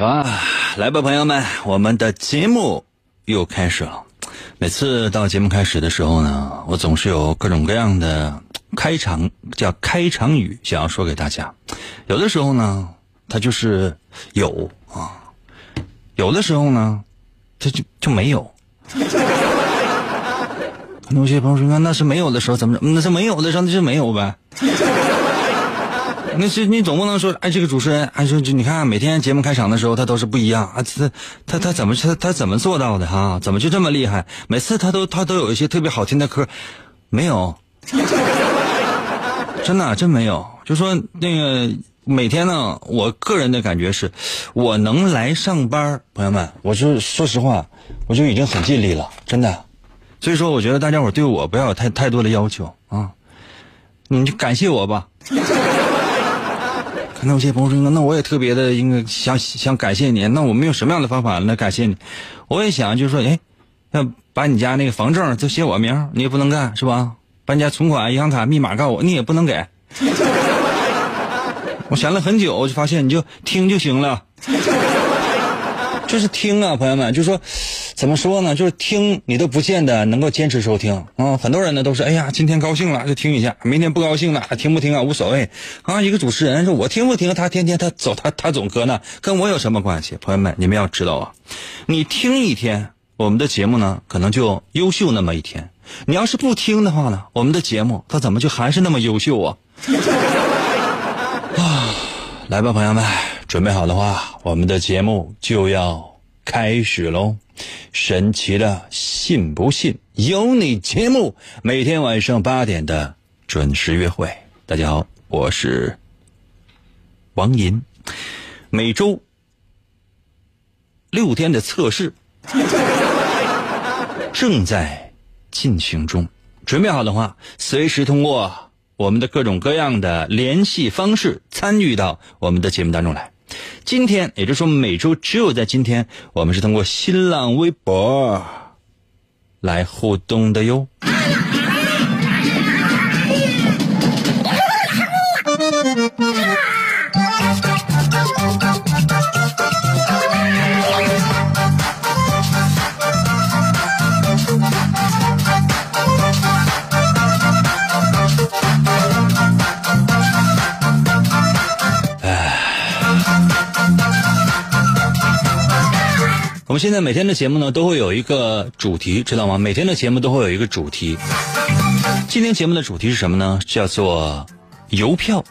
啊，来吧，朋友们，我们的节目又开始了。每次到节目开始的时候呢，我总是有各种各样的开场叫开场语想要说给大家。有的时候呢，它就是有啊；有的时候呢，它就就没有。可能有些朋友说，那是没有的时候怎么？那是没有的时候那就没有呗。那是你总不能说，哎，这个主持人，哎，说就你看每天节目开场的时候，他都是不一样啊，他他他怎么他他怎么做到的哈？怎么就这么厉害？每次他都他都有一些特别好听的歌，没有，真的真没有。就说那个每天呢，我个人的感觉是，我能来上班，朋友们，我就说实话，我就已经很尽力了，真的。所以说，我觉得大家伙对我不要有太太多的要求啊，你就感谢我吧。那有些朋友说，那我也特别的应该想想感谢你。那我们用什么样的方法来感谢你？我也想就是说，哎，要把你家那个房证就写我名，你也不能干是吧？把你家存款、银行卡密码告诉我，你也不能给。我想了很久，我就发现你就听就行了，就是听啊，朋友们，就说。怎么说呢？就是听你都不见得能够坚持收听啊！很多人呢都是哎呀，今天高兴了就听一下，明天不高兴了听不听啊无所谓啊。一个主持人说我听不听，他天天他走他他总搁那，跟我有什么关系？朋友们，你们要知道啊，你听一天我们的节目呢，可能就优秀那么一天；你要是不听的话呢，我们的节目它怎么就还是那么优秀啊？啊，来吧，朋友们，准备好的话，我们的节目就要开始喽。神奇的，信不信有你节目，每天晚上八点的准时约会。大家好，我是王银，每周六天的测试 正在进行中。准备好的话，随时通过我们的各种各样的联系方式参与到我们的节目当中来。今天，也就是说每周只有在今天，我们是通过新浪微博来互动的哟。我们现在每天的节目呢，都会有一个主题，知道吗？每天的节目都会有一个主题。今天节目的主题是什么呢？叫做邮票。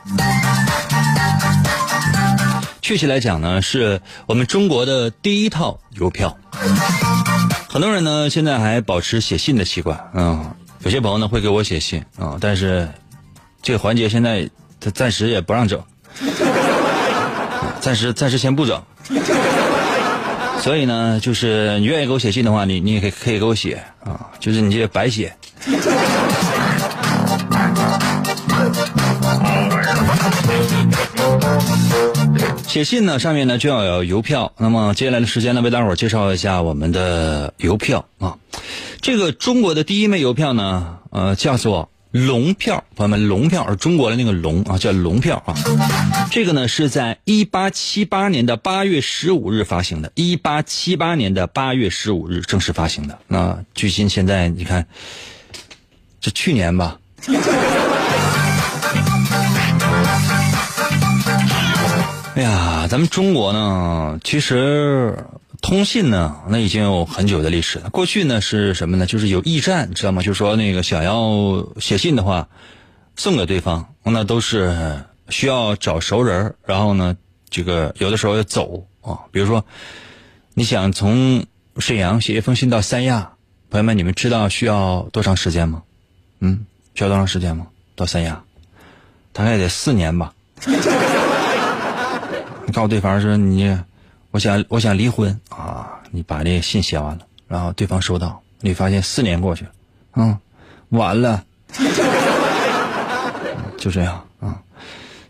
确切来讲呢，是我们中国的第一套邮票。很多人呢，现在还保持写信的习惯。嗯，有些朋友呢会给我写信啊，但是这个环节现在他暂时也不让整，暂时暂时先不整。所以呢，就是你愿意给我写信的话，你你也可以可以给我写啊，就是你这白写。写信呢，上面呢就要有邮票。那么接下来的时间呢，为大伙儿介绍一下我们的邮票啊。这个中国的第一枚邮票呢，呃，叫做。龙票，朋友们，龙票是中国的那个龙啊，叫龙票啊。这个呢是在一八七八年的八月十五日发行的，一八七八年的八月十五日正式发行的。那距今现在你看，这去年吧。哎呀，咱们中国呢，其实。通信呢，那已经有很久的历史了。过去呢是什么呢？就是有驿站，知道吗？就是说那个想要写信的话，送给对方，那都是需要找熟人然后呢，这个有的时候要走啊。比如说，你想从沈阳写一封信到三亚，朋友们，你们知道需要多长时间吗？嗯，需要多长时间吗？到三亚，大概得四年吧。你告诉对方说你。我想，我想离婚啊！你把这信写完了，然后对方收到，你发现四年过去了，嗯，完了，就这样啊。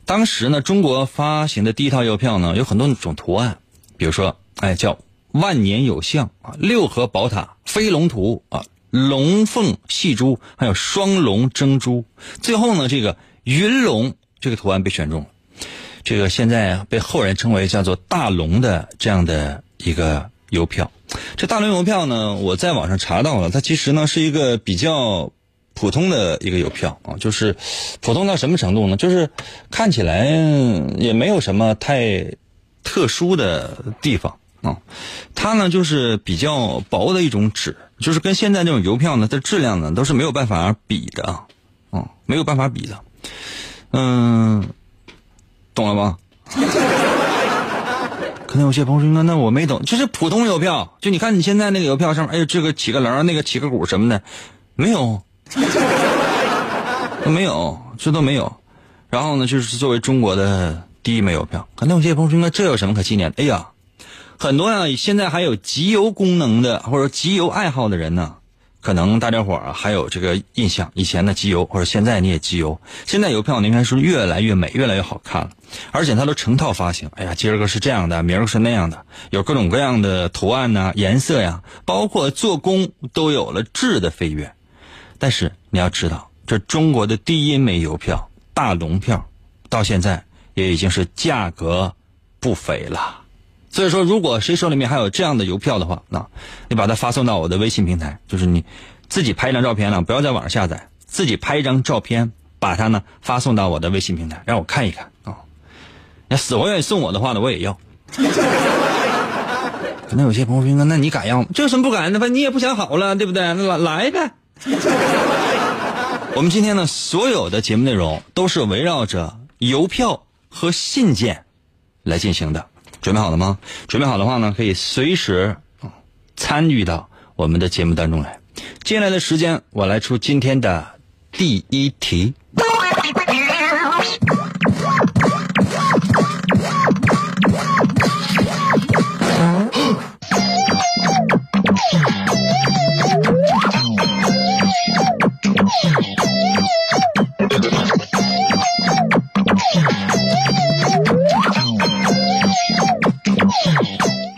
当时呢，中国发行的第一套邮票呢，有很多种图案，比如说，哎，叫万年有象啊，六合宝塔，飞龙图啊，龙凤戏珠，还有双龙争珠。最后呢，这个云龙这个图案被选中了。这个现在被后人称为叫做大龙的这样的一个邮票。这大龙邮票呢，我在网上查到了，它其实呢是一个比较普通的一个邮票啊，就是普通到什么程度呢？就是看起来也没有什么太特殊的地方啊。它呢就是比较薄的一种纸，就是跟现在这种邮票呢，它质量呢都是没有办法比的啊，嗯，没有办法比的。嗯，懂了吧？可能有些朋友说：“那那我没懂，就是普通邮票，就你看你现在那个邮票上面，哎，这个起个棱，那个起个鼓什么的，没有，都 没有，这都没有。然后呢，就是作为中国的第一枚邮票，可能有些朋友说：那这有什么可纪念的？哎呀，很多呀，现在还有集邮功能的或者集邮爱好的人呢。”可能大家伙儿还有这个印象，以前的集邮或者现在你也集邮，现在邮票应该是越来越美，越来越好看了，而且它都成套发行。哎呀，今儿个是这样的，明儿个是那样的，有各种各样的图案呐、颜色呀，包括做工都有了质的飞跃。但是你要知道，这中国的第一枚邮票大龙票，到现在也已经是价格不菲了。所以说，如果谁手里面还有这样的邮票的话，那，你把它发送到我的微信平台，就是你自己拍一张照片了，不要在网上下载，自己拍一张照片，把它呢发送到我的微信平台，让我看一看啊。那死活愿意送我的话呢，我也要。可能有些朋友说，那你敢要吗？这有什么不敢的？反你也不想好了，对不对？来来呗。我们今天呢，所有的节目内容都是围绕着邮票和信件来进行的。准备好了吗？准备好的话呢，可以随时参与到我们的节目当中来。接下来的时间，我来出今天的第一题。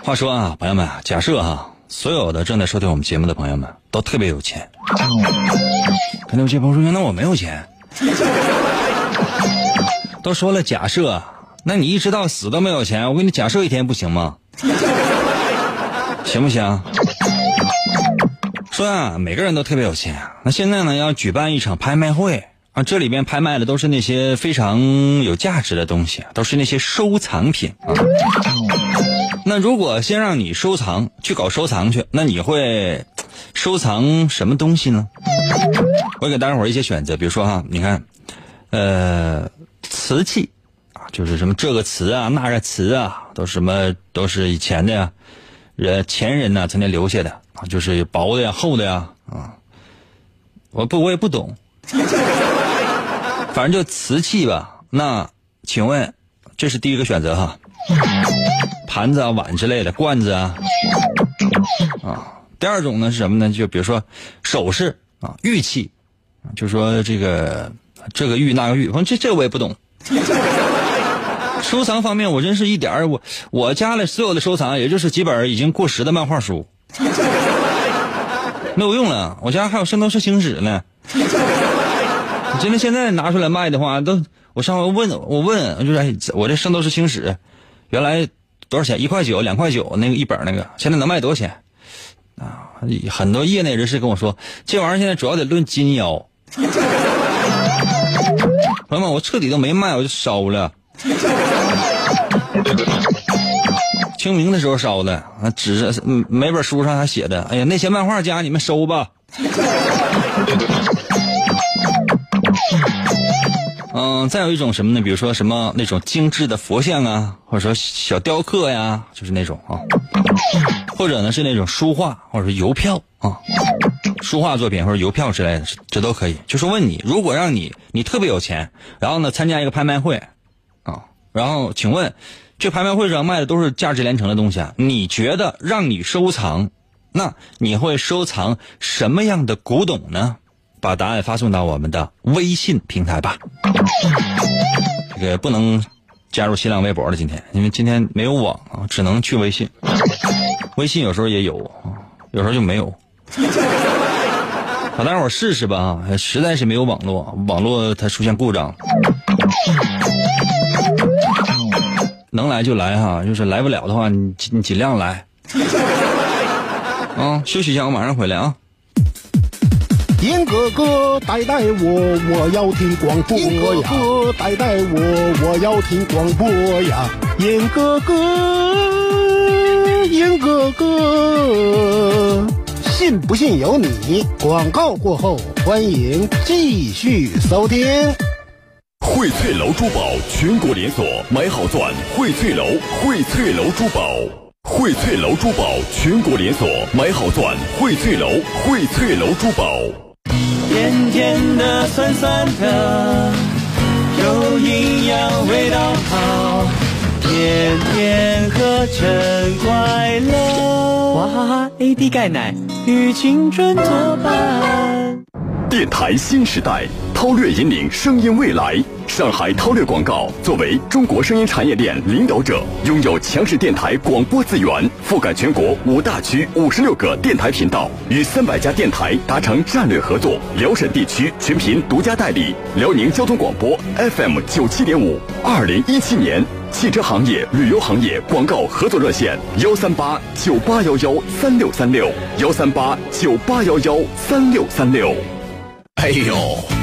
话说啊，朋友们，假设哈，所有的正在收听我们节目的朋友们都特别有钱，可能有些朋友说：“那我没有钱。”都说了假设，那你一直到死都没有钱，我给你假设一天不行吗？行不行？说啊，每个人都特别有钱，那现在呢要举办一场拍卖会啊，这里边拍卖的都是那些非常有价值的东西，都是那些收藏品啊。那如果先让你收藏去搞收藏去，那你会收藏什么东西呢？我给大家伙一些选择，比如说哈，你看，呃，瓷器啊，就是什么这个瓷啊，那个瓷啊，都什么都是以前的呀，人前人呢曾经留下的啊，就是薄的呀、厚的呀啊，我不我也不懂，反正就瓷器吧。那请问，这是第一个选择哈。盘子啊、碗之类的，罐子啊，啊。第二种呢是什么呢？就比如说首饰啊、玉器，就说这个这个玉那个玉，反正这这我也不懂。收藏方面，我真是一点儿我我家里所有的收藏，也就是几本已经过时的漫画书，没有用了。我家还有《圣斗士星矢》呢。你真的现在拿出来卖的话，都我上回问我问，就是哎我这《圣斗士星矢》。原来多少钱？一块九、两块九那个一本那个，现在能卖多少钱？啊，很多业内人士跟我说，这玩意儿现在主要得论斤腰。朋友们，我彻底都没卖，我就烧了。清明的时候烧的，啊，纸每本书上还写的，哎呀，那些漫画家你们收吧。嗯，再有一种什么呢？比如说什么那种精致的佛像啊，或者说小雕刻呀，就是那种啊，或者呢是那种书画，或者说邮票啊，书画作品或者邮票之类的，这都可以。就是问你，如果让你你特别有钱，然后呢参加一个拍卖会啊，然后请问，这拍卖会上卖的都是价值连城的东西啊，你觉得让你收藏，那你会收藏什么样的古董呢？把答案发送到我们的微信平台吧。这个不能加入新浪微博了，今天因为今天没有网啊，只能去微信。微信有时候也有，有时候就没有。好，大伙试试吧啊！实在是没有网络，网络它出现故障。能来就来哈，就是来不了的话，你你尽量来。啊，休息一下，我马上回来啊。严哥哥带带我，我要听广播呀！严哥哥带带我，我要听广播呀！严哥哥，严哥哥，信不信由你。广告过后，欢迎继续收听。荟翠楼珠宝全国连锁，买好钻，荟翠楼，荟翠楼珠宝，荟翠楼珠宝全国连锁，买好钻，荟翠楼，荟翠楼珠宝。甜甜的，酸酸的，有营养，味道好，天天喝真快乐。哇哈哈 AD 钙奶与青春作伴。电台新时代，韬略引领声音未来。上海韬略广告作为中国声音产业链领导者，拥有强势电台广播资源，覆盖全国五大区五十六个电台频道，与三百家电台达成战略合作。辽沈地区全频独家代理，辽宁交通广播 FM 九七点五。二零一七年汽车行业、旅游行业广告合作热线：幺三八九八幺幺三六六三六，幺三八九八幺幺三六三六。哎呦，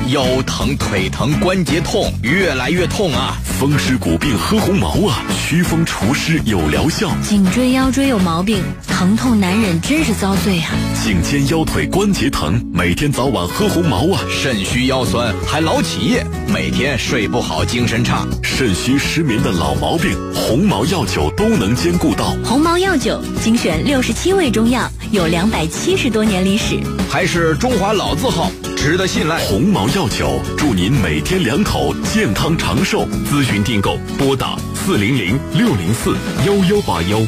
腰疼、腿疼、关节痛，越来越痛啊！风湿骨病喝红毛啊，祛风除湿有疗效。颈椎、腰椎有毛病，疼痛难忍，真是遭罪啊！颈肩腰腿关节疼，每天早晚喝红毛啊！肾虚腰酸还老起夜，每天睡不好，精神差。肾虚失眠的老毛病，红毛药酒都能兼顾到。红毛药酒精选六十七味中药，有两百七十多年历史，还是中华老字号。值得信赖，鸿毛药酒祝您每天两口健康长寿。咨询订购拨打四零零六零四幺幺八幺，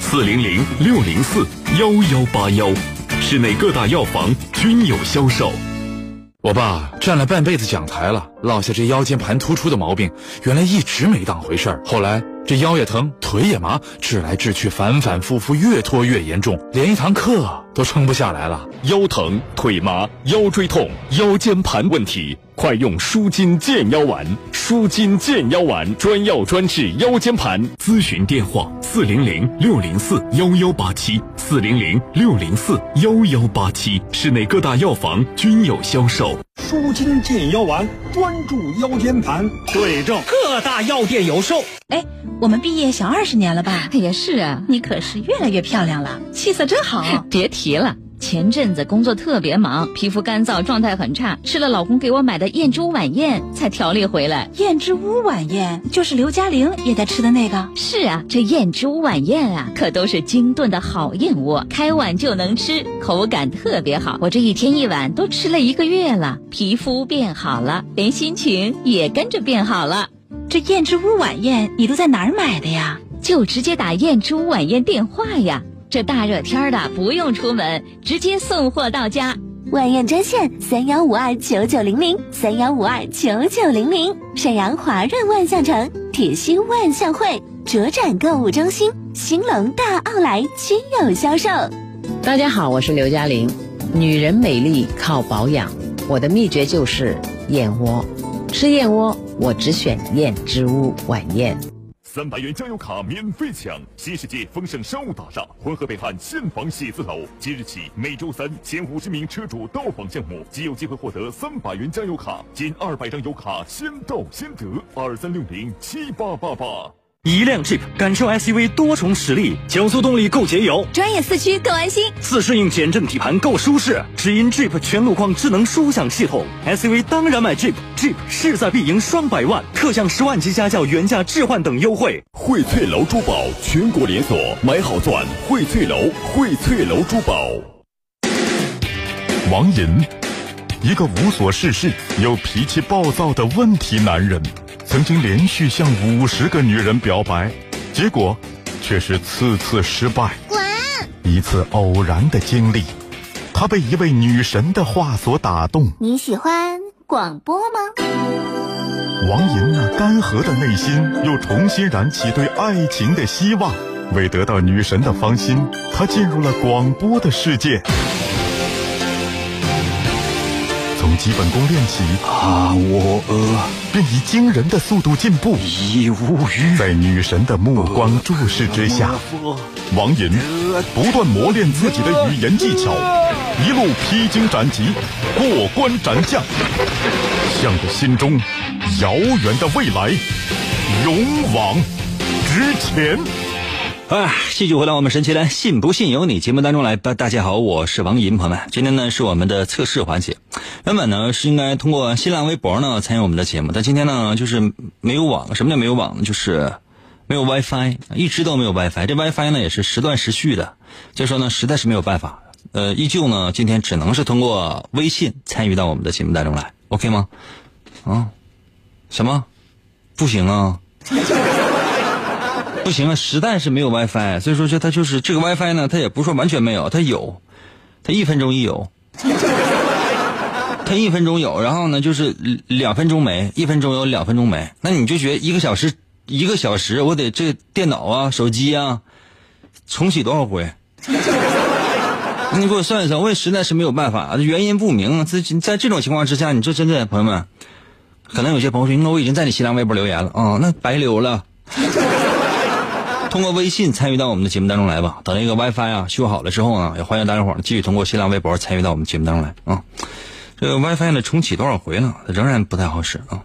四零零六零四幺幺八幺，市内各大药房均有销售。我爸站了半辈子讲台了，落下这腰间盘突出的毛病，原来一直没当回事儿。后来这腰也疼，腿也麻，治来治去，反反复复，越拖越严重，连一堂课。都撑不下来了，腰疼、腿麻、腰椎痛、腰间盘问题，快用舒筋健腰丸。舒筋健腰丸专药专治腰间盘。咨询电话：四零零六零四幺幺八七，四零零六零四幺幺八七。市内各大药房均有销售。舒筋健腰丸，专注腰间盘，对症，各大药店有售。哎，我们毕业小二十年了吧？也是啊，你可是越来越漂亮了，气色真好。别提了，前阵子工作特别忙，皮肤干燥，状态很差，吃了老公给我买的燕之屋晚宴才调理回来。燕之屋晚宴就是刘嘉玲也在吃的那个。是啊，这燕之屋晚宴啊，可都是精炖的好燕窝，开碗就能吃，口感特别好。我这一天一碗都吃了一个月了，皮肤变好了，连心情也跟着变好了。这燕之屋晚宴你都在哪儿买的呀？就直接打燕之屋晚宴电话呀！这大热天的不用出门，直接送货到家。晚宴专线三幺五二九九零零三幺五二九九零零。沈阳华润万象城、铁西万象汇、卓展购物中心、兴隆大奥莱均有销售。大家好，我是刘嘉玲。女人美丽靠保养，我的秘诀就是燕窝。吃燕窝。我只选燕之屋晚宴，三百元加油卡免费抢！新世界丰盛商务大厦浑河北岸现房写字楼，即日起每周三前五十名车主到访项目即有机会获得三百元加油卡，仅二百张油卡，先到先得。二三六零七八八八。一辆 Jeep 感受 SUV 多重实力，九速动力够节油，专业四驱够安心，自适应减震底盘够舒适。只因 Jeep 全路况智能舒享系统，SUV 当然买 Jeep，Jeep 势在必赢双百万，特享十万级家轿原价置换等优惠。荟萃楼珠宝全国连锁，买好钻，荟萃楼，荟萃楼珠宝。王银，一个无所事事又脾气暴躁的问题男人。曾经连续向五十个女人表白，结果却是次次失败。滚！一次偶然的经历，他被一位女神的话所打动。你喜欢广播吗？王莹那干涸的内心又重新燃起对爱情的希望。为得到女神的芳心，他进入了广播的世界。从基本功练起，啊，我呃便以惊人的速度进步。已无语。在女神的目光注视之下，王银不断磨练自己的语言技巧，一路披荆斩棘，过关斩将，向着心中遥远的未来勇往直前。哎，继续回到我们神奇的“信不信由你”节目当中来吧。大家好，我是王银，朋友们，今天呢是我们的测试环节。原本呢是应该通过新浪微博呢参与我们的节目，但今天呢就是没有网。什么叫没有网呢？就是没有 WiFi，一直都没有 WiFi。这 WiFi 呢也是时断时续的，所以说呢实在是没有办法。呃，依旧呢今天只能是通过微信参与到我们的节目当中来，OK 吗？啊？什么？不行啊？不行啊，实在是没有 WiFi，所以说这它就是这个 WiFi 呢，它也不是说完全没有，它有，它一分钟一有，它一分钟有，然后呢就是两分钟没，一分钟有，两分钟没，那你就觉得一个小时一个小时，我得这电脑啊、手机啊重启多少回？你给我算一算，我也实在是没有办法，原因不明。在在这种情况之下，你这真的朋友们，可能有些朋友说，那我已经在你新浪微博留言了啊，那白留了。通过微信参与到我们的节目当中来吧。等那个 WiFi 啊修好了之后呢，也欢迎大家伙儿继续通过新浪微博参与到我们节目当中来啊。这个 WiFi 呢重启多少回了，仍然不太好使啊。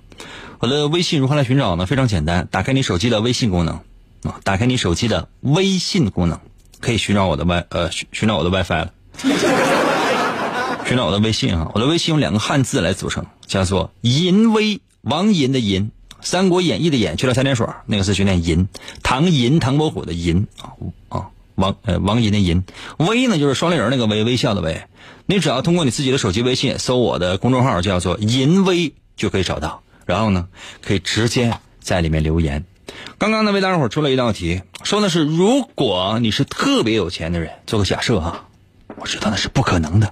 我的微信如何来寻找呢？非常简单，打开你手机的微信功能啊，打开你手机的微信功能，可以寻找我的 Wi 呃寻找我的 WiFi 了。寻找我的微信啊，我的微信用两个汉字来组成，叫做“淫威”，王银的银。《三国演义》的演去了三点水，那个字就念银。唐银，唐伯虎的银啊啊，王呃王银的银。微呢就是双立人那个微，微笑的微。你只要通过你自己的手机微信搜我的公众号叫做“银微”就可以找到，然后呢可以直接在里面留言。刚刚呢为大家伙出了一道题，说的是如果你是特别有钱的人，做个假设啊，我知道那是不可能的。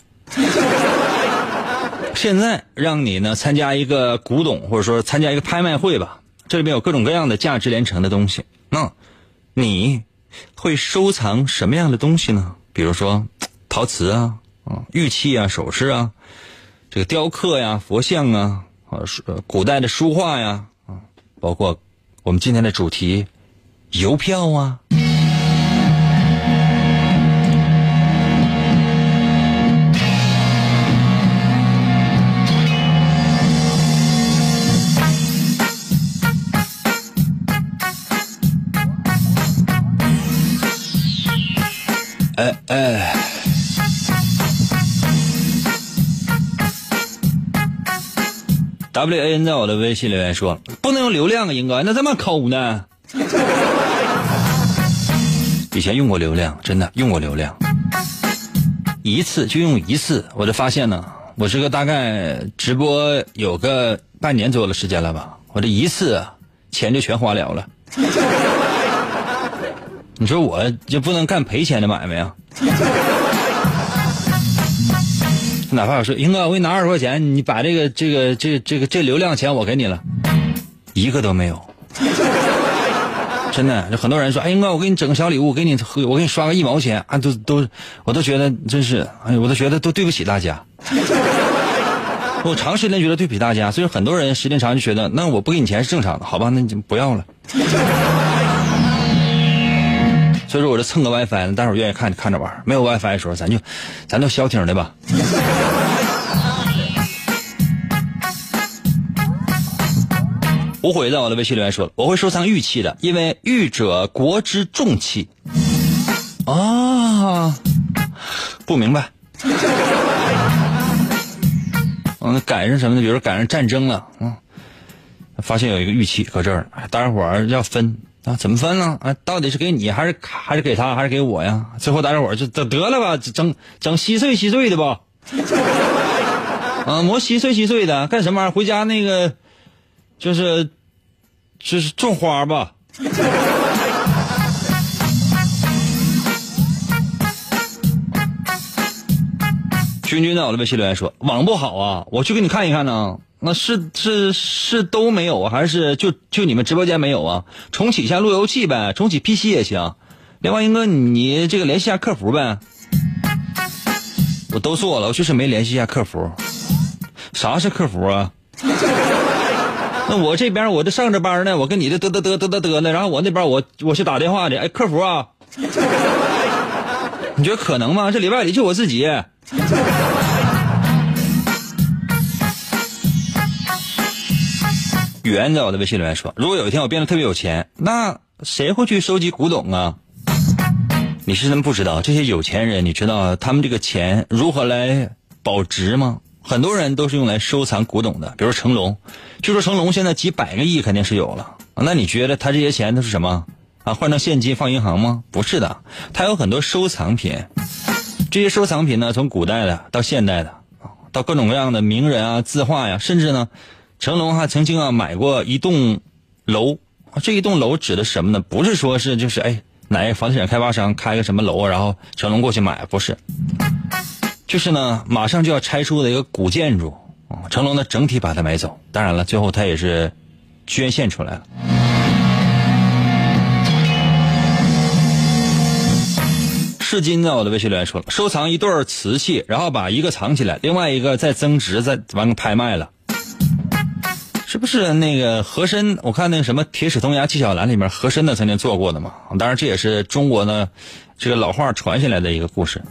现在让你呢参加一个古董，或者说参加一个拍卖会吧，这里面有各种各样的价值连城的东西。那你会收藏什么样的东西呢？比如说陶瓷啊，啊玉器啊，首饰啊，这个雕刻呀，佛像啊，啊古代的书画呀，啊，包括我们今天的主题邮票啊。哎哎，W A N 在我的微信留言说不能用流量啊，英哥，那这么抠呢？以前用过流量，真的用过流量，一次就用一次，我就发现呢，我这个大概直播有个半年左右的时间了吧，我这一次钱就全花了了。你说我就不能干赔钱的买卖啊？哪怕我说，英哥，我给你拿二十块钱，你把这个、这个、这、这个、这流量钱我给你了，一个都没有。真的，很多人说，哎，英哥，我给你整个小礼物，给你，我给你刷个一毛钱啊，都都，我都觉得真是，哎，我都觉得都对不起大家。我长时间觉得对不起大家，所以很多人时间长就觉得，那我不给你钱是正常的，好吧？那你就不要了。所以说，我这蹭个 WiFi 呢，待会愿意看就看着玩。没有 WiFi 的时候，咱就，咱就消停的吧。无悔在我的微信留言说了，我会收藏玉器的，因为玉者国之重器。啊，不明白。嗯，赶上什么呢？比如赶上战争了，嗯，发现有一个玉器搁这儿，大家伙儿要分。啊，怎么分呢？啊，到底是给你还是还是给他还是给我呀？最后大家伙就得得了吧，整整稀碎稀碎的吧。啊，磨稀碎稀碎的，干什么玩意儿？回家那个就是就是种花吧。君君在我的微信留言说网不好啊，我去给你看一看呢。那是是是都没有啊，还是就就你们直播间没有啊？重启一下路由器呗，重启 PC 也行。另外，英哥，你这个联系一下客服呗。我都做了，我就是没联系一下客服。啥是客服啊？那我这边我这上着班呢，我跟你这嘚嘚嘚嘚嘚嘚呢，然后我那边我我去打电话去，哎，客服啊，你觉得可能吗？这里外里就我自己。圆在我的微信里面说，如果有一天我变得特别有钱，那谁会去收集古董啊？你是真不知道这些有钱人，你知道他们这个钱如何来保值吗？很多人都是用来收藏古董的，比如成龙，据说成龙现在几百个亿肯定是有了。那你觉得他这些钱都是什么啊？换成现金放银行吗？不是的，他有很多收藏品。这些收藏品呢，从古代的到现代的，到各种各样的名人啊、字画呀，甚至呢，成龙还曾经啊买过一栋楼。这一栋楼指的什么呢？不是说是就是哎哪个房地产开发商开个什么楼，然后成龙过去买，不是。就是呢，马上就要拆除的一个古建筑，成龙呢整体把它买走。当然了，最后他也是捐献出来了。是金在我的微信留言说了，收藏一对瓷器，然后把一个藏起来，另外一个再增值，再完个拍卖了。不是那个和珅？我看那什么《铁齿铜牙纪晓岚》里面和珅呢曾经做过的嘛？当然这也是中国呢这个老话传下来的一个故事。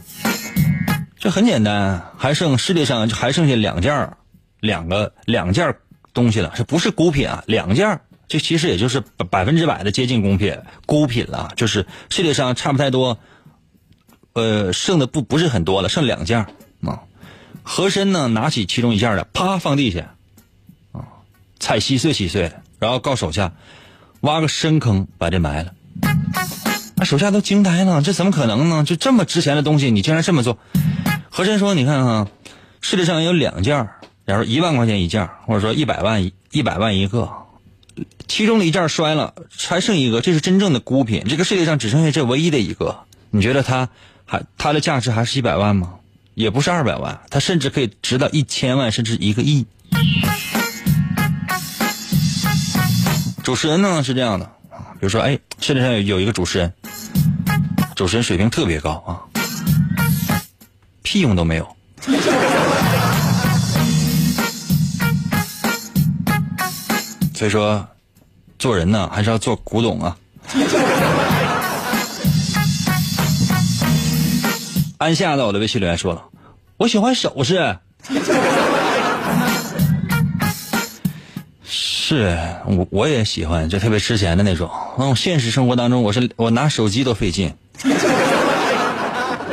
这很简单，还剩世界上还剩下两件两个两件东西了，这不是孤品啊，两件这其实也就是百分之百的接近孤品孤品了，就是世界上差不太多。呃，剩的不不是很多了，剩两件啊。和珅呢，拿起其中一件的，啪放地下，踩稀碎稀碎的，然后告手下挖个深坑把这埋了。那手下都惊呆了，这怎么可能呢？就这么值钱的东西，你竟然这么做？和珅说：“你看啊，世界上有两件，假如一万块钱一件，或者说一百万一百万一个，其中的一件摔了，还剩一个，这是真正的孤品。这个世界上只剩下这唯一的一个，你觉得它？”还它的价值还是一百万吗？也不是二百万，它甚至可以值到一千万，甚至一个亿。主持人呢是这样的，比如说，哎，世界上有有一个主持人，主持人水平特别高啊，屁用都没有。所以说，做人呢还是要做古董啊。安夏在我的微信留言说了：“我喜欢首饰。”是我我也喜欢，就特别值钱的那种。那种现实生活当中，我是我拿手机都费劲。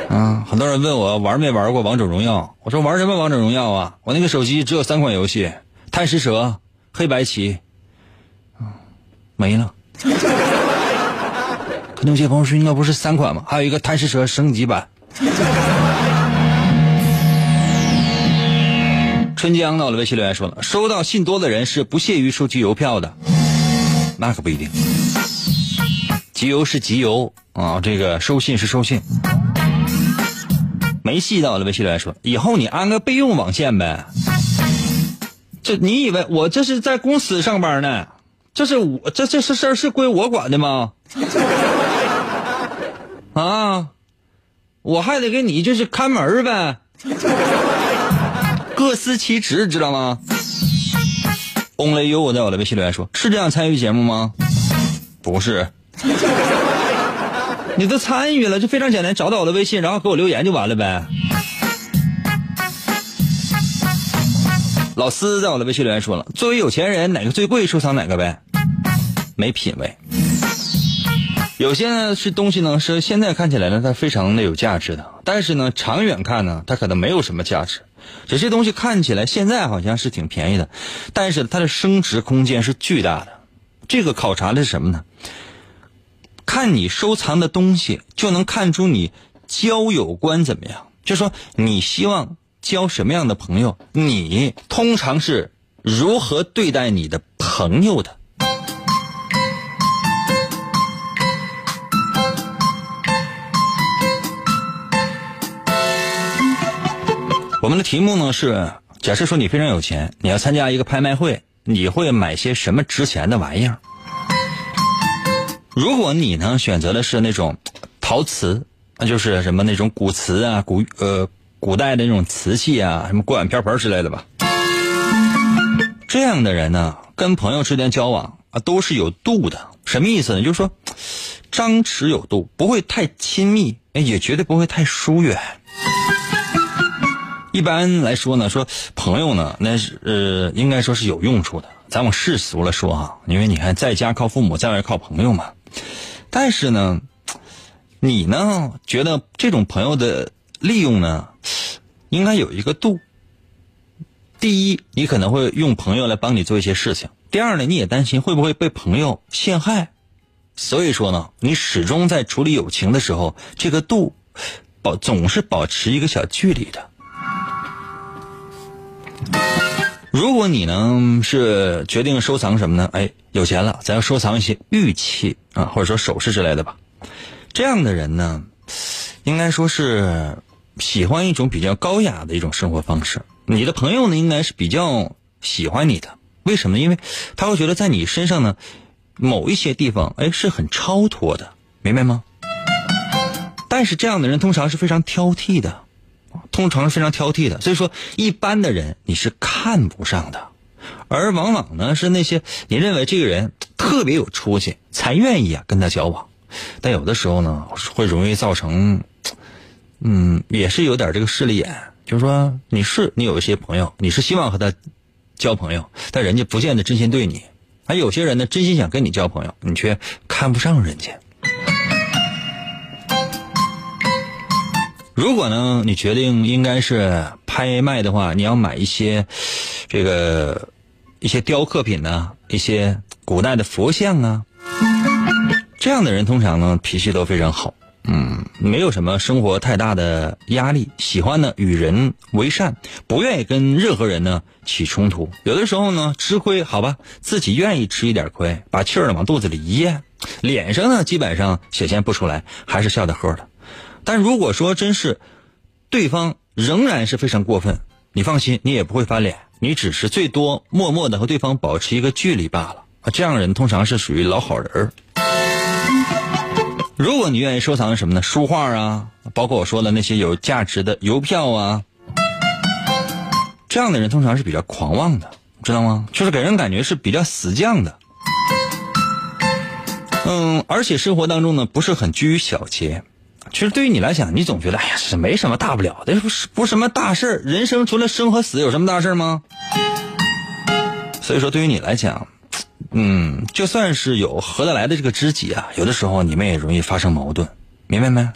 啊，很多人问我玩没玩过王者荣耀，我说玩什么王者荣耀啊？我那个手机只有三款游戏：贪食蛇、黑白棋，没了。可能有些朋友说应该不是三款吗？还有一个贪食蛇升级版。春江到了，微信留言说了，收到信多的人是不屑于收集邮票的，那可不一定。集邮是集邮啊，这个收信是收信。没戏到了，微信留言说，以后你安个备用网线呗。这你以为我这是在公司上班呢？这是我这这事事儿是归我管的吗？啊？我还得给你就是看门呗，各司其职，知道吗？Only you 我在我的微信留言说：“是这样参与节目吗？”不是，你都参与了，就非常简单，找到我的微信，然后给我留言就完了呗。老四在我的微信留言说了：“作为有钱人，哪个最贵，收藏哪个呗。”没品位。有些呢是东西呢，是现在看起来呢，它非常的有价值的，但是呢，长远看呢，它可能没有什么价值。这些东西看起来现在好像是挺便宜的，但是它的升值空间是巨大的。这个考察的是什么呢？看你收藏的东西，就能看出你交友观怎么样。就说你希望交什么样的朋友，你通常是如何对待你的朋友的。我们的题目呢是：假设说你非常有钱，你要参加一个拍卖会，你会买些什么值钱的玩意儿？如果你呢选择的是那种陶瓷，那就是什么那种古瓷啊、古呃古代的那种瓷器啊，什么锅碗瓢盆之类的吧。这样的人呢，跟朋友之间交往啊，都是有度的。什么意思呢？就是说，张弛有度，不会太亲密，也绝对不会太疏远。一般来说呢，说朋友呢，那是呃，应该说是有用处的。咱往世俗了说哈，因为你看，在家靠父母，在外靠朋友嘛。但是呢，你呢，觉得这种朋友的利用呢，应该有一个度。第一，你可能会用朋友来帮你做一些事情；第二呢，你也担心会不会被朋友陷害。所以说呢，你始终在处理友情的时候，这个度保总是保持一个小距离的。如果你呢是决定收藏什么呢？哎，有钱了，咱要收藏一些玉器啊，或者说首饰之类的吧。这样的人呢，应该说是喜欢一种比较高雅的一种生活方式。你的朋友呢，应该是比较喜欢你的。为什么？因为他会觉得在你身上呢，某一些地方哎是很超脱的，明白吗？但是这样的人通常是非常挑剔的。通常是非常挑剔的，所以说一般的人你是看不上的，而往往呢是那些你认为这个人特别有出息，才愿意啊跟他交往。但有的时候呢，会容易造成，嗯，也是有点这个势利眼，就是说你是你有一些朋友，你是希望和他交朋友，但人家不见得真心对你；而有些人呢，真心想跟你交朋友，你却看不上人家。如果呢，你决定应该是拍卖的话，你要买一些这个一些雕刻品呢，一些古代的佛像啊。这样的人通常呢脾气都非常好，嗯，没有什么生活太大的压力，喜欢呢与人为善，不愿意跟任何人呢起冲突。有的时候呢吃亏，好吧，自己愿意吃一点亏，把气儿呢往肚子里一咽，脸上呢基本上显现不出来，还是笑得呵的。但如果说真是对方仍然是非常过分，你放心，你也不会翻脸，你只是最多默默的和对方保持一个距离罢了。这样人通常是属于老好人儿。如果你愿意收藏什么呢？书画啊，包括我说的那些有价值的邮票啊，这样的人通常是比较狂妄的，知道吗？就是给人感觉是比较死犟的。嗯，而且生活当中呢，不是很拘于小节。其实对于你来讲，你总觉得哎呀，这没什么大不了的，不是不是什么大事儿人生除了生和死，有什么大事吗？所以说，对于你来讲，嗯，就算是有合得来的这个知己啊，有的时候你们也容易发生矛盾，明白没？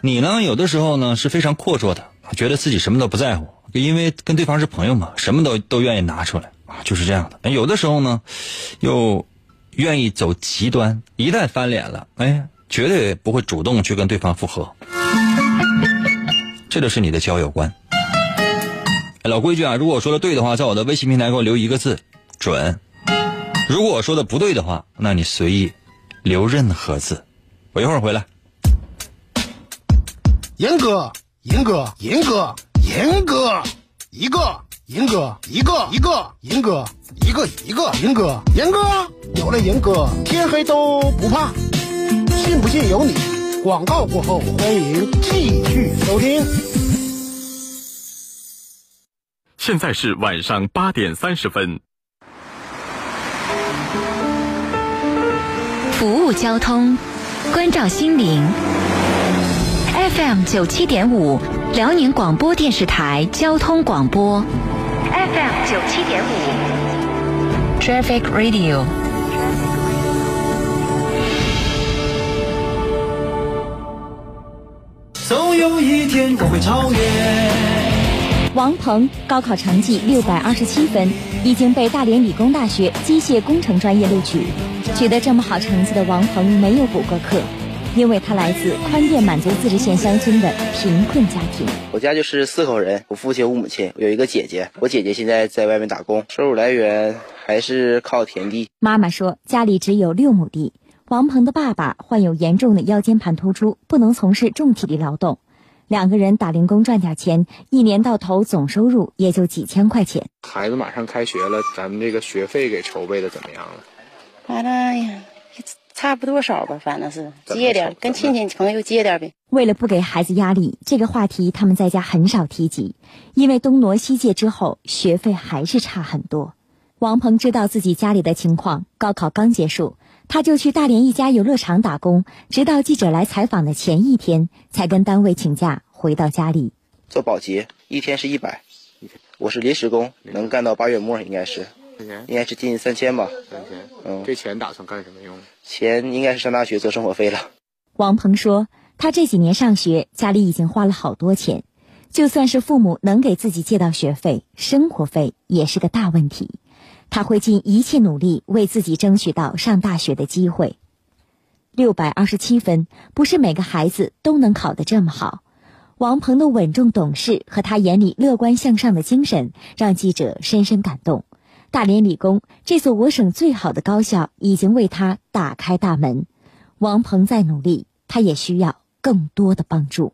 你呢，有的时候呢是非常阔绰的，觉得自己什么都不在乎，因为跟对方是朋友嘛，什么都都愿意拿出来啊，就是这样的。有的时候呢，又愿意走极端，一旦翻脸了，哎呀。绝对不会主动去跟对方复合，这就是你的交友观。老规矩啊，如果我说的对的话，在我的微信平台给我留一个字“准”；如果我说的不对的话，那你随意留任何字。我一会儿回来。严哥，严哥，严哥，严哥，一个，严哥，一个，一个，严哥，一个，一个，严哥，严哥，有了严哥，天黑都不怕。信不信由你。广告过后，欢迎继续收听。现在是晚上八点三十分。服务交通，关照心灵。FM 九七点五，辽宁广播电视台交通广播。FM 九七点五，Traffic Radio。总有一天我会超越。王鹏高考成绩六百二十七分，已经被大连理工大学机械工程专业录取。取得这么好成绩的王鹏没有补过课，因为他来自宽甸满族自治县乡村的贫困家庭。我家就是四口人，我父亲、我母亲，有一个姐姐。我姐姐现在在外面打工，收入来源还是靠田地。妈妈说，家里只有六亩地。王鹏的爸爸患有严重的腰间盘突出，不能从事重体力劳动。两个人打零工赚点钱，一年到头总收入也就几千块钱。孩子马上开学了，咱们这个学费给筹备的怎么样了？反正差不多少吧，反正是借点，跟亲戚朋友借点呗。为了不给孩子压力，这个话题他们在家很少提及，因为东挪西借之后，学费还是差很多。王鹏知道自己家里的情况，高考刚结束，他就去大连一家游乐场打工，直到记者来采访的前一天，才跟单位请假回到家里。做保洁一天是一百，我是临时工，能干到八月末，应该是，应该是近三千吧。三千，嗯，这钱打算干什么用？钱应该是上大学做生活费了。王鹏说，他这几年上学，家里已经花了好多钱，就算是父母能给自己借到学费，生活费也是个大问题。他会尽一切努力为自己争取到上大学的机会。六百二十七分，不是每个孩子都能考得这么好。王鹏的稳重懂事和他眼里乐观向上的精神，让记者深深感动。大连理工这所我省最好的高校已经为他打开大门。王鹏再努力，他也需要更多的帮助。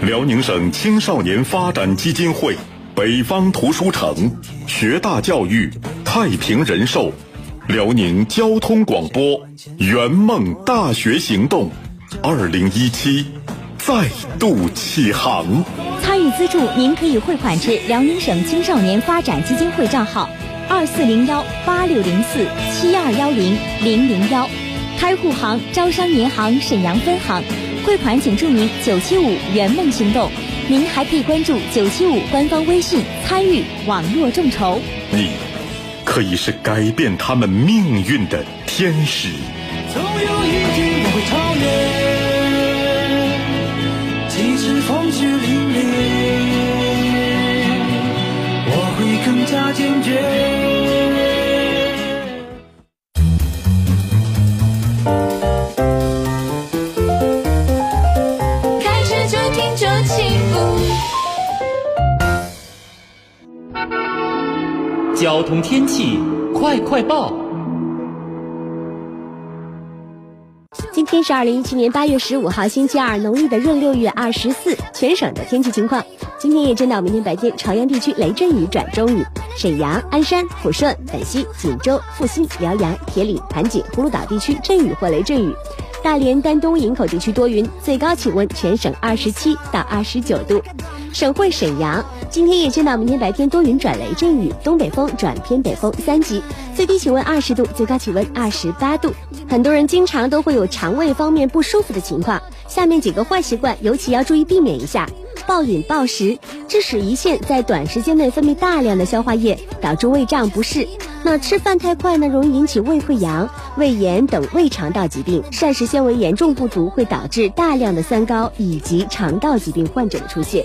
辽宁省青少年发展基金会。北方图书城、学大教育、太平人寿、辽宁交通广播、圆梦大学行动，二零一七再度启航。参与资助，您可以汇款至辽宁省青少年发展基金会账号二四零幺八六零四七二幺零零零幺，开户行招商银行沈阳分行，汇款请注明九七五圆梦行动。您还可以关注九七五官方微信，参与网络众筹。你可以是改变他们命运的天使。总有一天我会超越，即使风雪凛冽，我会更加坚决。交通天气快快报。今天是二零一七年八月十五号，星期二，农历的闰六月二十四。全省的天气情况：今天夜间到明天白天，朝阳地区雷阵雨转中雨；沈阳、鞍山、抚顺、本溪、锦州、阜新、辽阳、铁岭、盘锦、葫芦岛地区阵雨或雷阵雨；大连、丹东、营口地区多云，最高气温全省二十七到二十九度。省会沈阳，今天夜间到明天白天多云转雷阵雨，东北风转偏北风三级，最低气温二十度，最高气温二十八度。很多人经常都会有肠胃方面不舒服的情况，下面几个坏习惯尤其要注意避免一下：暴饮暴食，致使胰腺在短时间内分泌大量的消化液，导致胃胀不适。那吃饭太快呢，容易引起胃溃疡、胃炎等胃肠道疾病。膳食纤维严重不足会导致大量的三高以及肠道疾病患者的出现。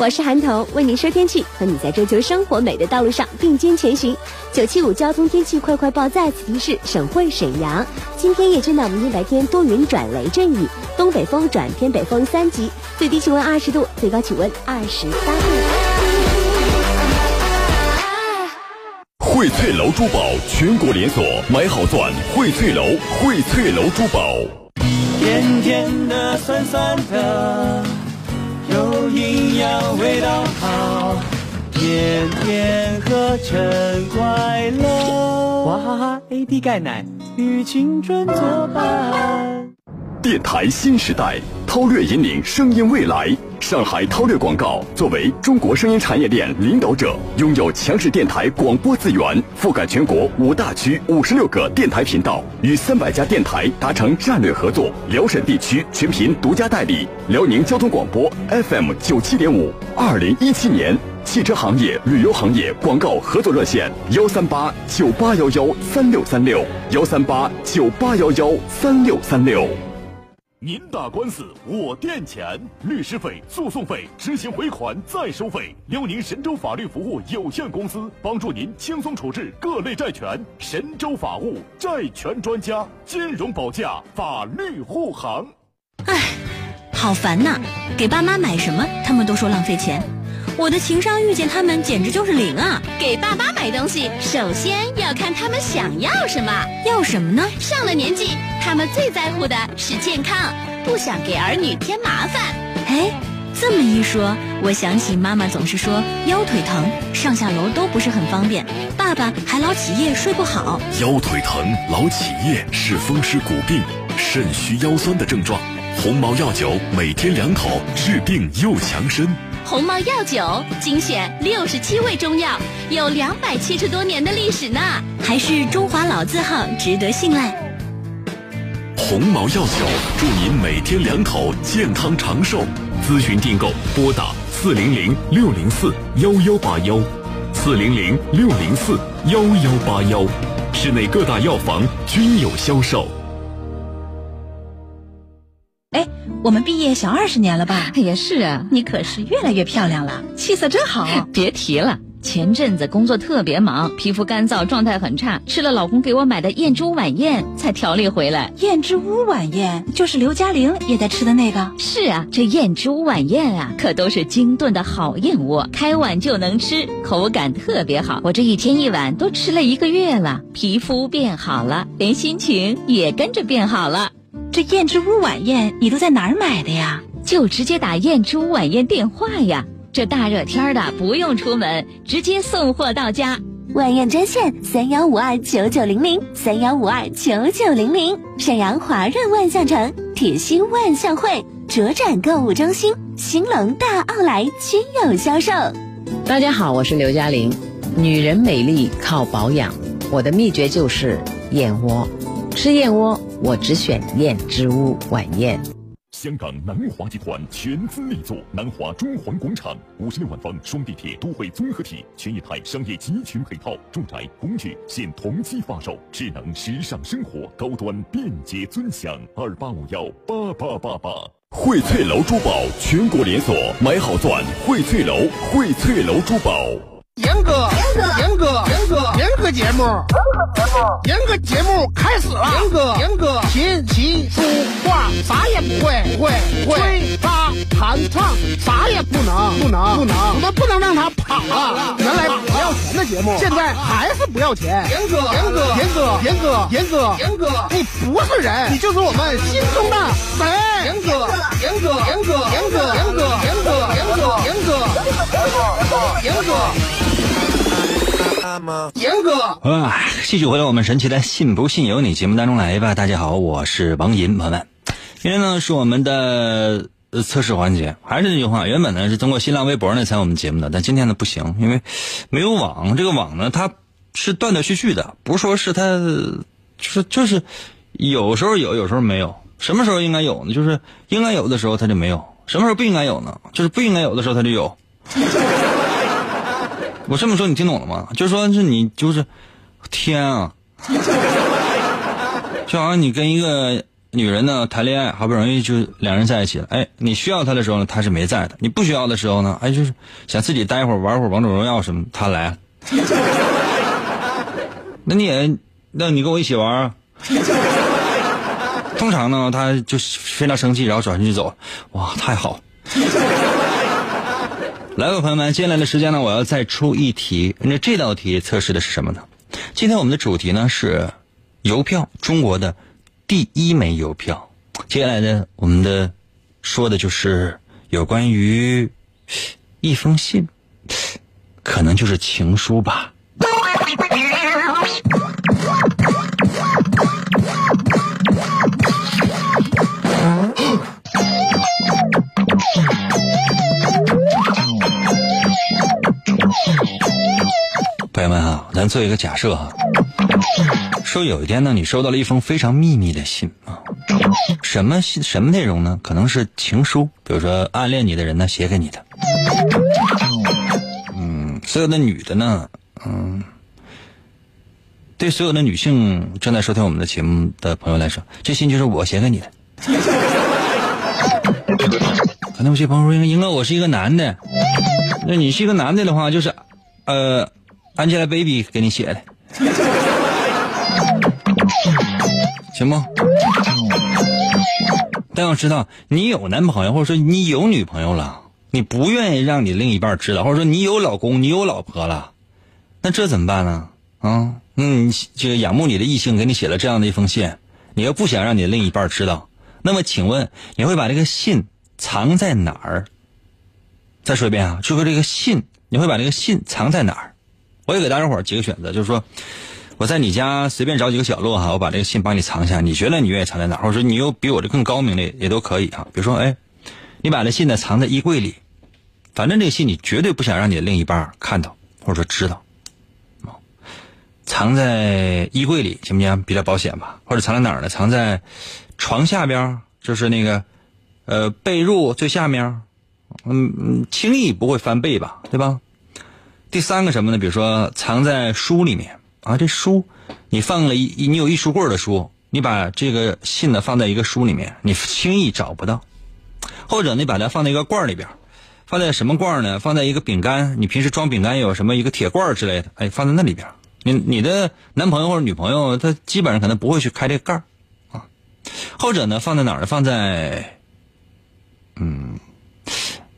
我是韩彤，为您说天气，和你在追求生活美的道路上并肩前行。九七五交通天气快快报再次提示：省会沈阳，今天夜间到明天白天多云转雷阵雨，东北风转偏北风三级，最低气温二十度，最高气温二十八度。荟萃楼珠宝全国连锁，买好钻，荟萃楼，荟萃楼珠宝。甜甜的，酸酸的。有营养，味道好，天天喝真快乐。娃哈哈 AD 钙奶与青春作伴。电台新时代，韬略引领声音未来。上海韬略广告作为中国声音产业链领导者，拥有强势电台广播资源，覆盖全国五大区五十六个电台频道，与三百家电台达成战略合作。辽沈地区全频独家代理，辽宁交通广播 FM 九七点五。二零一七年汽车行业、旅游行业广告合作热线：幺三八九八幺幺三六三六，幺三八九八幺幺三六三六。您打官司，我垫钱，律师费、诉讼费、执行回款再收费。辽宁神州法律服务有限公司帮助您轻松处置各类债权。神州法务债权专家，金融保驾，法律护航。唉，好烦呐！给爸妈买什么，他们都说浪费钱。我的情商遇见他们简直就是零啊！给爸妈买东西，首先要看他们想要什么。要什么呢？上了年纪，他们最在乎的是健康，不想给儿女添麻烦。哎，这么一说，我想起妈妈总是说腰腿疼，上下楼都不是很方便。爸爸还老起夜睡不好。腰腿疼、老起夜是风湿骨病、肾虚腰酸的症状。鸿茅药酒每天两口，治病又强身。鸿茅药酒精选六十七味中药，有两百七十多年的历史呢，还是中华老字号，值得信赖。鸿茅药酒，祝您每天两口，健康长寿。咨询订购，拨打四零零六零四幺幺八幺，四零零六零四幺幺八幺，市内各大药房均有销售。我们毕业小二十年了吧？也是啊，你可是越来越漂亮了，气色真好。别提了。前阵子工作特别忙，皮肤干燥，状态很差，吃了老公给我买的燕之屋晚宴才调理回来。燕之屋晚宴就是刘嘉玲也在吃的那个。是啊，这燕之屋晚宴啊，可都是精炖的好燕窝，开碗就能吃，口感特别好。我这一天一碗都吃了一个月了，皮肤变好了，连心情也跟着变好了。这燕之屋晚宴你都在哪儿买的呀？就直接打燕之屋晚宴电话呀。这大热天的，不用出门，直接送货到家。晚宴专线三幺五二九九零零三幺五二九九零零。沈阳华润万象城、铁西万象汇、卓展购物中心、兴隆大奥莱均有销售。大家好，我是刘嘉玲。女人美丽靠保养，我的秘诀就是燕窝。吃燕窝，我只选燕之屋晚宴。香港南华集团全资力作南华中环广场，五十六万方双地铁都会综合体，全业态商业集群配套，住宅、公寓现同期发售，智能时尚生活，高端便捷尊享。二八五幺八八八八，荟萃楼珠宝全国连锁，买好钻，荟萃楼，荟萃楼珠宝。严哥，严哥，严哥，严哥，节目，严哥节目开始了。严哥，严哥，琴棋书画啥也不会，不会，不会，吹拉弹唱啥也不能，不能，不能，我们不能让他跑了。原来不要钱的节目，现在还是不要钱。严哥，严哥，严哥，严哥，严哥，严哥，你不是人，你就是我们心中的神。严哥，严哥，严哥，严哥，严哥，严哥，严哥，严哥，严哥。严哥，啊，继续回到我们神奇的“信不信由你”节目当中来吧。大家好，我是王银，朋友们，今天呢是我们的测试环节，还是那句话，原本呢是通过新浪微博呢参与我们节目的，但今天呢不行，因为没有网，这个网呢它是断断续续的，不是说是它就是就是有时候有，有时候没有，什么时候应该有呢？就是应该有的时候它就没有，什么时候不应该有呢？就是不应该有的时候它就有。我这么说你听懂了吗？就说是你就是天啊，就好像你跟一个女人呢谈恋爱，好不容易就两人在一起了。哎，你需要她的时候呢，她是没在的；你不需要的时候呢，哎，就是想自己待会儿玩会儿王者荣耀什么，她来了。那你也，那你跟我一起玩啊？通常呢，他就非常生气，然后转身就走。哇，太好。来吧，朋友们，接下来的时间呢，我要再出一题。那这道题测试的是什么呢？今天我们的主题呢是邮票，中国的第一枚邮票。接下来呢，我们的说的就是有关于一封信，可能就是情书吧。朋友们啊，咱做一个假设哈，说有一天呢，你收到了一封非常秘密的信啊，什么信？什么内容呢？可能是情书，比如说暗恋你的人呢写给你的。嗯，所有的女的呢，嗯，对所有的女性正在收听我们的节目的朋友来说，这信就是我写给你的。可能有些朋友说，应该我是一个男的，那你是一个男的的话，就是，呃。Angelababy 给你写的，行不？但要知道，你有男朋友，或者说你有女朋友了，你不愿意让你另一半知道，或者说你有老公，你有老婆了，那这怎么办呢？啊，嗯，这个仰慕你的异性给你写了这样的一封信，你又不想让你另一半知道，那么请问你会把这个信藏在哪儿？再说一遍啊，就说这个信，你会把这个信藏在哪儿？我也给大家伙几个选择，就是说，我在你家随便找几个角落哈，我把这个信帮你藏一下。你觉得你愿意藏在哪儿？或者说你有比我这更高明的也都可以啊。比如说，哎，你把这信呢藏在衣柜里，反正这个信你绝对不想让你的另一半看到或者说知道，藏在衣柜里行不行？比较保险吧？或者藏在哪儿呢？藏在床下边，就是那个呃被褥最下面，嗯，轻易不会翻倍吧？对吧？第三个什么呢？比如说藏在书里面啊，这书你放了一你有一书柜的书，你把这个信呢放在一个书里面，你轻易找不到。或者你把它放在一个罐里边，放在什么罐呢？放在一个饼干，你平时装饼干有什么一个铁罐之类的，哎，放在那里边。你你的男朋友或者女朋友，他基本上可能不会去开这个盖啊。或者呢，放在哪儿呢？放在，嗯，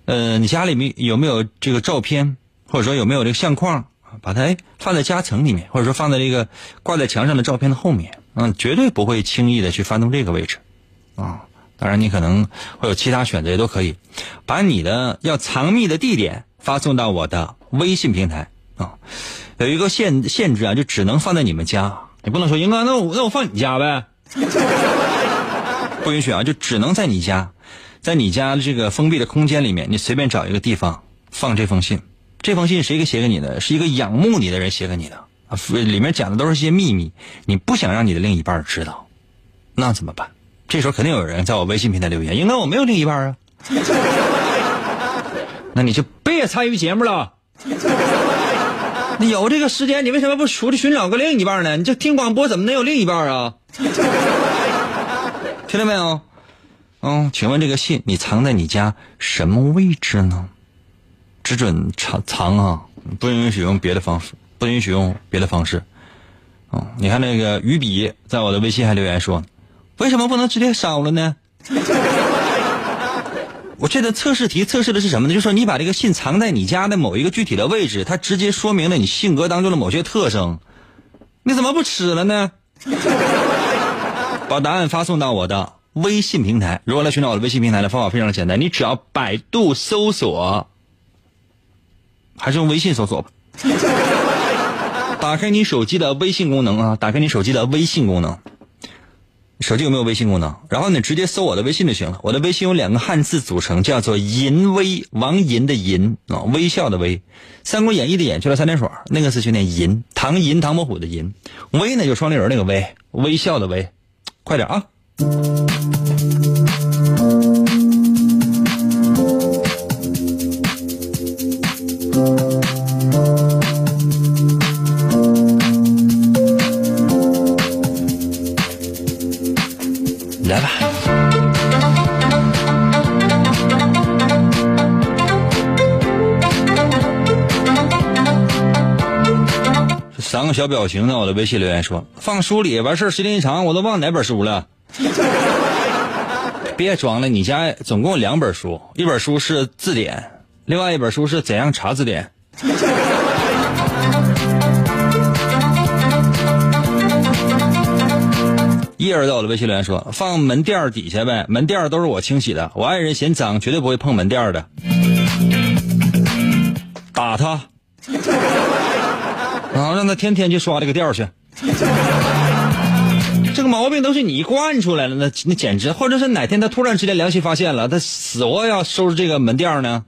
呃，你家里面有没有这个照片？或者说有没有这个相框？把它放在夹层里面，或者说放在这个挂在墙上的照片的后面，嗯，绝对不会轻易的去翻动这个位置，啊。当然，你可能会有其他选择，也都可以。把你的要藏匿的地点发送到我的微信平台啊，有一个限限制啊，就只能放在你们家。你不能说，英哥，那我那我放你家呗？不允许啊，就只能在你家，在你家这个封闭的空间里面，你随便找一个地方放这封信。这封信谁给写给你的？是一个仰慕你的人写给你的，里面讲的都是些秘密，你不想让你的另一半知道，那怎么办？这时候肯定有人在我微信平台留言，应该我没有另一半啊。那你就别参与节目了。你有这个时间，你为什么不出去寻找个另一半呢？你这听广播怎么能有另一半啊？听到没有？嗯，请问这个信你藏在你家什么位置呢？只准藏藏啊，不允许用别的方式，不允许用别的方式。哦，你看那个于比在我的微信还留言说。为什么不能直接烧了呢？我这个测试题测试的是什么呢？就是说你把这个信藏在你家的某一个具体的位置，它直接说明了你性格当中的某些特征。你怎么不吃了呢？把答案发送到我的微信平台。如何来寻找我的微信平台的方法非常的简单，你只要百度搜索，还是用微信搜索吧。打开你手机的微信功能啊，打开你手机的微信功能。手机有没有微信功能？然后你直接搜我的微信就行了。我的微信有两个汉字组成，叫做“淫微”，王淫的淫啊，微笑的微，《三国演义》的演去了三点水，那个字就念淫。唐寅，唐伯虎的寅，微呢就双立人那个微，微笑的微，快点啊！来吧，三个小表情呢。我的微信留言说：“放书里完事，时间一长，我都忘哪本书了。别装了，你家总共两本书，一本书是字典，另外一本书是怎样查字典。一儿在我的微信留言说：“放门垫底下呗，门垫都是我清洗的。我爱人嫌脏，绝对不会碰门垫的。打他，然后让他天天去刷这个垫去。这个毛病都是你惯出来了，那那简直，或者是哪天他突然之间良心发现了，他死活要收拾这个门垫呢？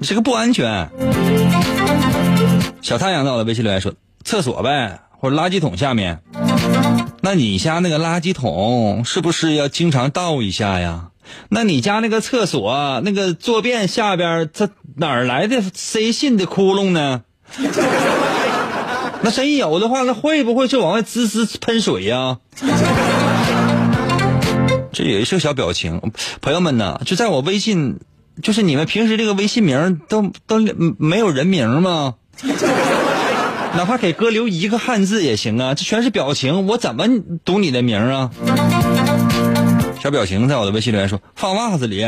这个不安全。”小太阳在我的微信留言说：“厕所呗，或者垃圾桶下面。”那你家那个垃圾桶是不是要经常倒一下呀？那你家那个厕所那个坐便下边，它哪儿来的塞信的窟窿呢？那真有的话，那会不会就往外滋滋喷水呀？这也是个小表情，朋友们呢，就在我微信，就是你们平时这个微信名都都没有人名吗？哪怕给哥留一个汉字也行啊，这全是表情，我怎么读你的名啊？小表情在我的微信留言说放袜子里，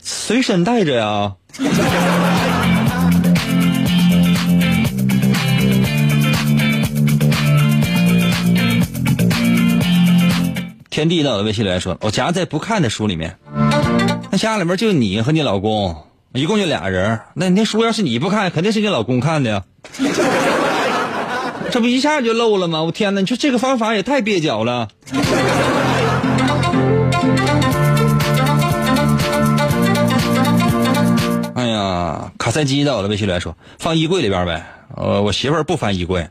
随身带着呀。天地到我的微信里来说，我夹在不看的书里面。那家里面就你和你老公，一共就俩人。那那书要是你不看，肯定是你老公看的。这不一下就漏了吗？我天哪！你说这个方法也太蹩脚了。哎呀，卡塞基到我的微信里来说，放衣柜里边呗。呃，我媳妇儿不翻衣柜。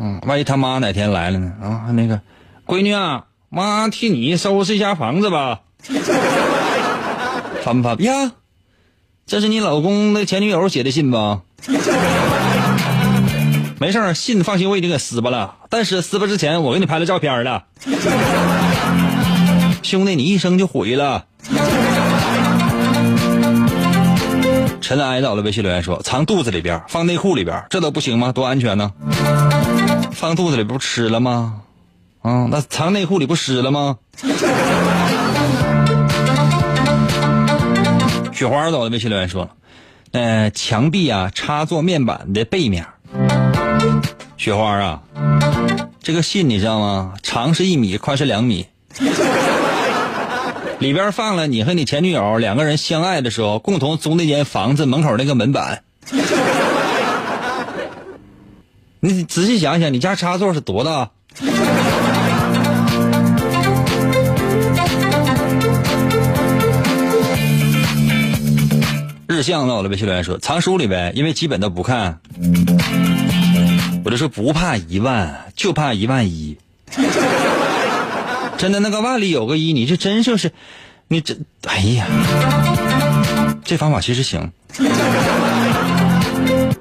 嗯，万一他妈哪天来了呢？啊，那个。闺女啊，妈替你收拾一下房子吧。翻不翻呀？这是你老公的前女友写的信吧？没事信放心，我已经给撕巴了。但是撕巴之前，我给你拍了照片了。兄弟，你一生就毁了。尘埃到了，微信留言说藏肚子里边，放内裤里边，这都不行吗？多安全呢？放肚子里不吃了吗？啊，那藏内裤里不湿了吗？雪花到了，微信留言说，呃，墙壁啊，插座面板的背面。雪花啊，这个信你知道吗？长是一米，宽是两米，里边放了你和你前女友两个人相爱的时候共同租那间房子门口那个门板。你仔细想想，你家插座是多大？日向到了，微信留言说藏书里呗，因为基本都不看。我就说不怕一万，就怕一万一。真的，那个万里有个一，你这真就是，你这，哎呀，这方法其实行。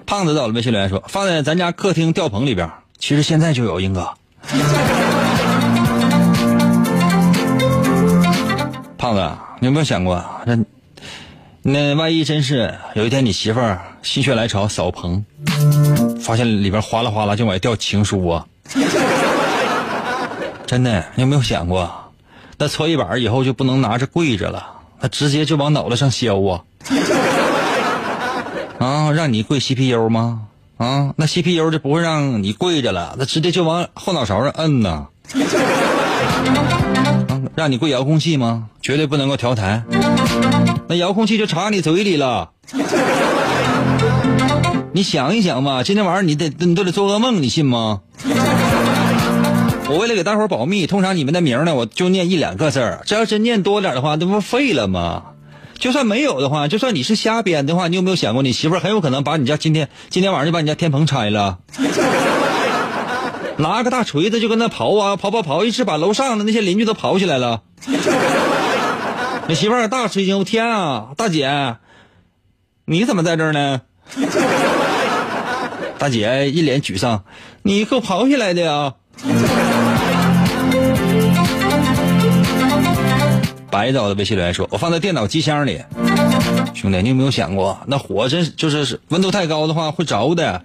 胖子到了，微信留言说放在咱家客厅吊棚里边，其实现在就有英哥。胖子，你有没有想过，那那万一真是有一天你媳妇儿心血来潮扫棚？发现里边哗啦哗啦就往外掉情书啊！真的，你有没有想过，那搓衣板以后就不能拿着跪着了，那直接就往脑袋上削啊！啊，让你跪 CPU 吗？啊，那 CPU 就不会让你跪着了，那直接就往后脑勺上摁呐！让你跪遥控器吗？绝对不能够调台，那遥控器就插你嘴里了。你想一想吧，今天晚上你得你都得做噩梦，你信吗？我为了给大伙保密，通常你们的名呢，我就念一两个字儿。这要真念多点的话，那不废了吗？就算没有的话，就算你是瞎编的话，你有没有想过，你媳妇很有可能把你家今天今天晚上就把你家天棚拆了，拿个大锤子就跟那刨啊刨刨刨，一直把楼上的那些邻居都刨起来了。你媳妇儿大吃一惊，天啊，大姐，你怎么在这儿呢？大姐一脸沮丧，你给我跑起来的呀？白找的微信留言说：“我放在电脑机箱里。”兄弟，你有没有想过，那火真就是温度太高的话会着的？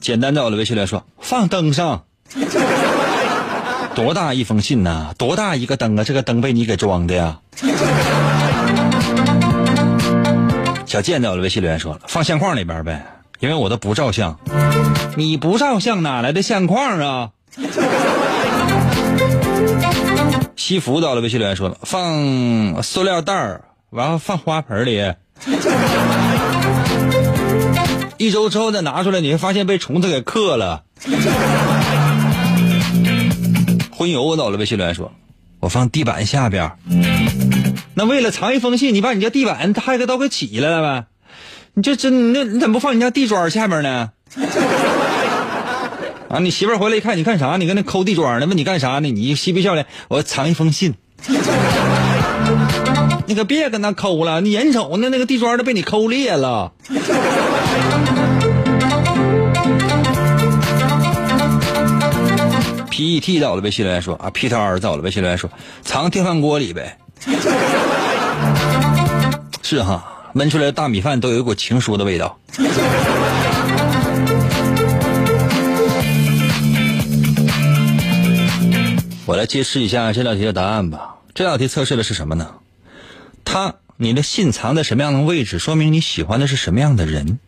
简单找的微信留言说：“放灯上。”多大一封信呐？多大一个灯啊？这个灯被你给装的呀？小贱在我的微信留言说了，放相框里边呗，因为我都不照相。你不照相哪来的相框啊？西服到了微信留言说了，放塑料袋儿，然后放花盆里。一周之后再拿出来，你会发现被虫子给克了。荤油到了微信留言说，我放地板下边。那为了藏一封信，你把你家地板还给都给起来了呗？你这真那你怎么不放你家地砖下面呢？啊！你媳妇回来一看，你干啥？你跟那抠地砖呢？问你干啥呢？你嬉皮笑脸，我藏一封信。你 可别跟那抠了，你眼瞅那那个地砖都被你抠裂了。PET 到了微信留言说啊，P 特儿到了微信留言说，藏电饭锅里呗。是哈，焖出来的大米饭都有一股情书的味道。我来揭示一下这道题的答案吧。这道题测试的是什么呢？他，你的信藏在什么样的位置，说明你喜欢的是什么样的人。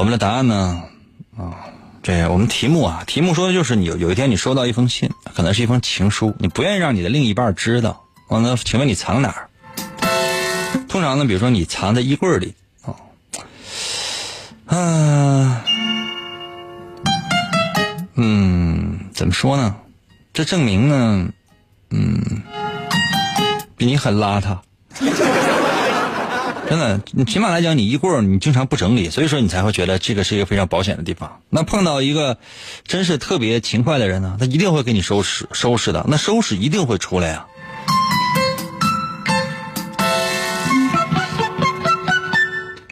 我们的答案呢？啊，这我们题目啊，题目说的就是你有有一天你收到一封信，可能是一封情书，你不愿意让你的另一半知道。完了，请问你藏哪儿？通常呢，比如说你藏在衣柜里啊，啊，嗯，怎么说呢？这证明呢，嗯，比你很邋遢。真的，你起码来讲，你衣柜你经常不整理，所以说你才会觉得这个是一个非常保险的地方。那碰到一个真是特别勤快的人呢，他一定会给你收拾收拾的，那收拾一定会出来呀。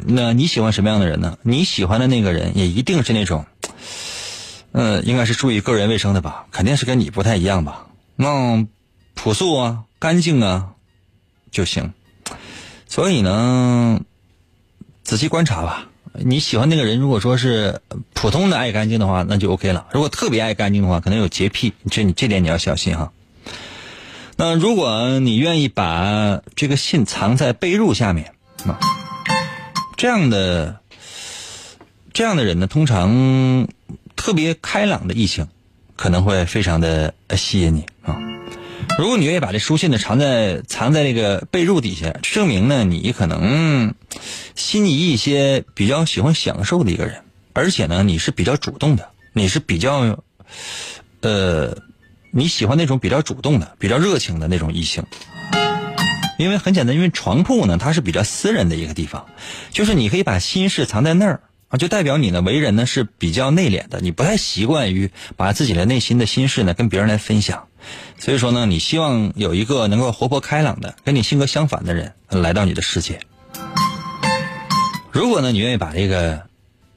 那你喜欢什么样的人呢？你喜欢的那个人也一定是那种，嗯，应该是注意个人卫生的吧？肯定是跟你不太一样吧？那朴素啊，干净啊就行。所以呢，仔细观察吧。你喜欢那个人，如果说是普通的爱干净的话，那就 OK 了。如果特别爱干净的话，可能有洁癖，这你这点你要小心哈。那如果你愿意把这个信藏在被褥下面啊。这样的这样的人呢，通常特别开朗的异性可能会非常的吸引你啊。如果你愿意把这书信呢藏在藏在那个被褥底下，证明呢你可能心仪一些比较喜欢享受的一个人，而且呢你是比较主动的，你是比较呃你喜欢那种比较主动的、比较热情的那种异性。因为很简单，因为床铺呢，它是比较私人的一个地方，就是你可以把心事藏在那儿啊，就代表你呢为人呢是比较内敛的，你不太习惯于把自己的内心的心事呢跟别人来分享，所以说呢，你希望有一个能够活泼开朗的、跟你性格相反的人来到你的世界。如果呢，你愿意把这个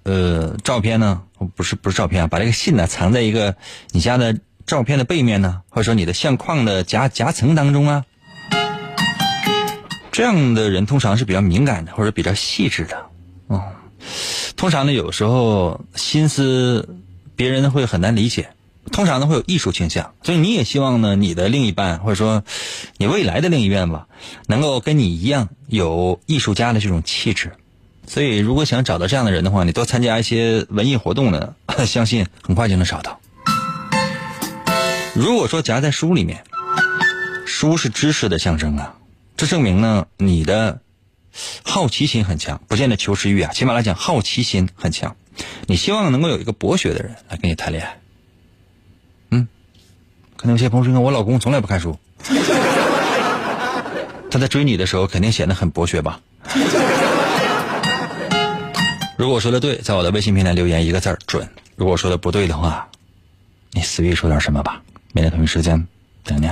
呃照片呢，不是不是照片啊，把这个信呢藏在一个你家的照片的背面呢，或者说你的相框的夹夹层当中啊。这样的人通常是比较敏感的，或者比较细致的，哦，通常呢，有时候心思别人会很难理解，通常呢会有艺术倾向，所以你也希望呢，你的另一半或者说你未来的另一半吧，能够跟你一样有艺术家的这种气质，所以如果想找到这样的人的话，你多参加一些文艺活动呢，相信很快就能找到。如果说夹在书里面，书是知识的象征啊。这证明呢，你的好奇心很强，不见得求知欲啊。起码来讲，好奇心很强。你希望能够有一个博学的人来跟你谈恋爱。嗯，可能有些朋友说，我老公从来不看书，他在追你的时候肯定显得很博学吧？如果说的对，在我的微信平台留言一个字儿准；如果说的不对的话，你随意说点什么吧。明天同一时间等你。